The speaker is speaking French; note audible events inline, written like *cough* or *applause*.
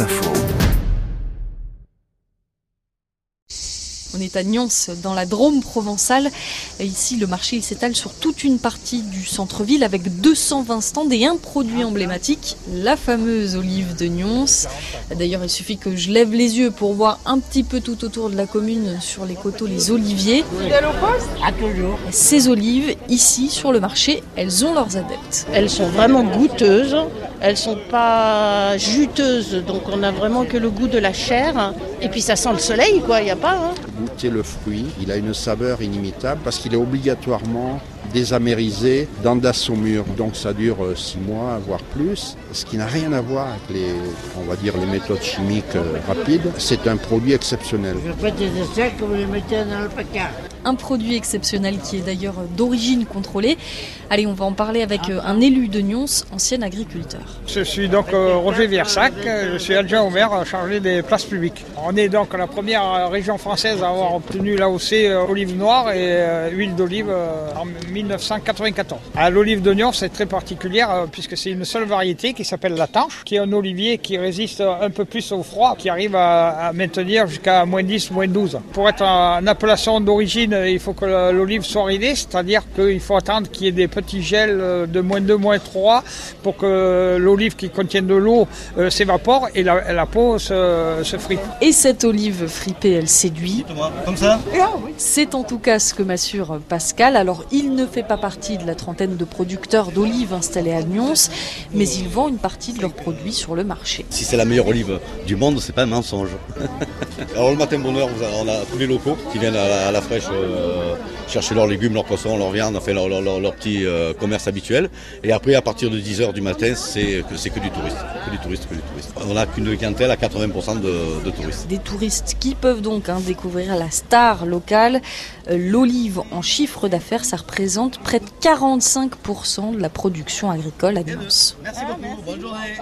Info. On est à Nyons, dans la Drôme provençale. Et ici, le marché s'étale sur toute une partie du centre-ville avec 220 stands et un produit emblématique, la fameuse olive de Nyons. D'ailleurs, il suffit que je lève les yeux pour voir un petit peu tout autour de la commune, sur les coteaux, les oliviers. Ces olives, ici, sur le marché, elles ont leurs adeptes. Elles sont vraiment goûteuses, elles sont pas juteuses, donc on a vraiment que le goût de la chair. Et puis ça sent le soleil, quoi, il n'y a pas. Hein. Goûter le fruit, il a une saveur inimitable parce qu'il est obligatoirement désamérisé dans de la saumure. Donc ça dure 6 mois, voire plus. Ce qui n'a rien à voir avec les, on va dire, les méthodes chimiques euh, rapides. C'est un produit exceptionnel. Je fais des essais que vous les mettez dans le placard. Un produit exceptionnel qui est d'ailleurs d'origine contrôlée. Allez, on va en parler avec euh, un élu de Nyons, ancien agriculteur. Je suis donc euh, Roger Viersac, je suis adjoint au maire chargé des places publiques. On est donc la première région française à avoir obtenu l'AOC euh, olive noire et euh, huile d'olive euh, en 1994. À L'olive d'oignon, c'est très particulière euh, puisque c'est une seule variété qui s'appelle la tanche, qui est un olivier qui résiste un peu plus au froid, qui arrive à, à maintenir jusqu'à moins 10, moins 12. Pour être en appellation d'origine, il faut que l'olive soit ridée, c'est-à-dire qu'il faut attendre qu'il y ait des petits gels euh, de moins 2, moins 3 pour que l'olive qui contient de l'eau euh, s'évapore et la, la peau se, se frite. Et cette olive fripée, elle séduit. Comme ça? C'est en tout cas ce que m'assure Pascal. Alors, il ne fait pas partie de la trentaine de producteurs d'olives installés à Nyons, mais il vend une partie de leurs produits sur le marché. Si c'est la meilleure olive du monde, c'est pas un mensonge. *laughs* Alors le matin bonheur, on a tous les locaux qui viennent à la, à la fraîche euh, chercher leurs légumes, leurs poissons, leurs viandes, enfin leur, leur, leur- leur petit euh, commerce habituel. Et après, à partir de 10h du matin, c'est que, c'est que du touriste. Que du touriste, que du touriste. On a qu'une clientèle à 80% de, de touristes. Des touristes qui peuvent donc hein, découvrir la star locale. Euh, L'olive en chiffre d'affaires, ça représente près de 45% de la production agricole à Nyons. Merci beaucoup, bonne journée.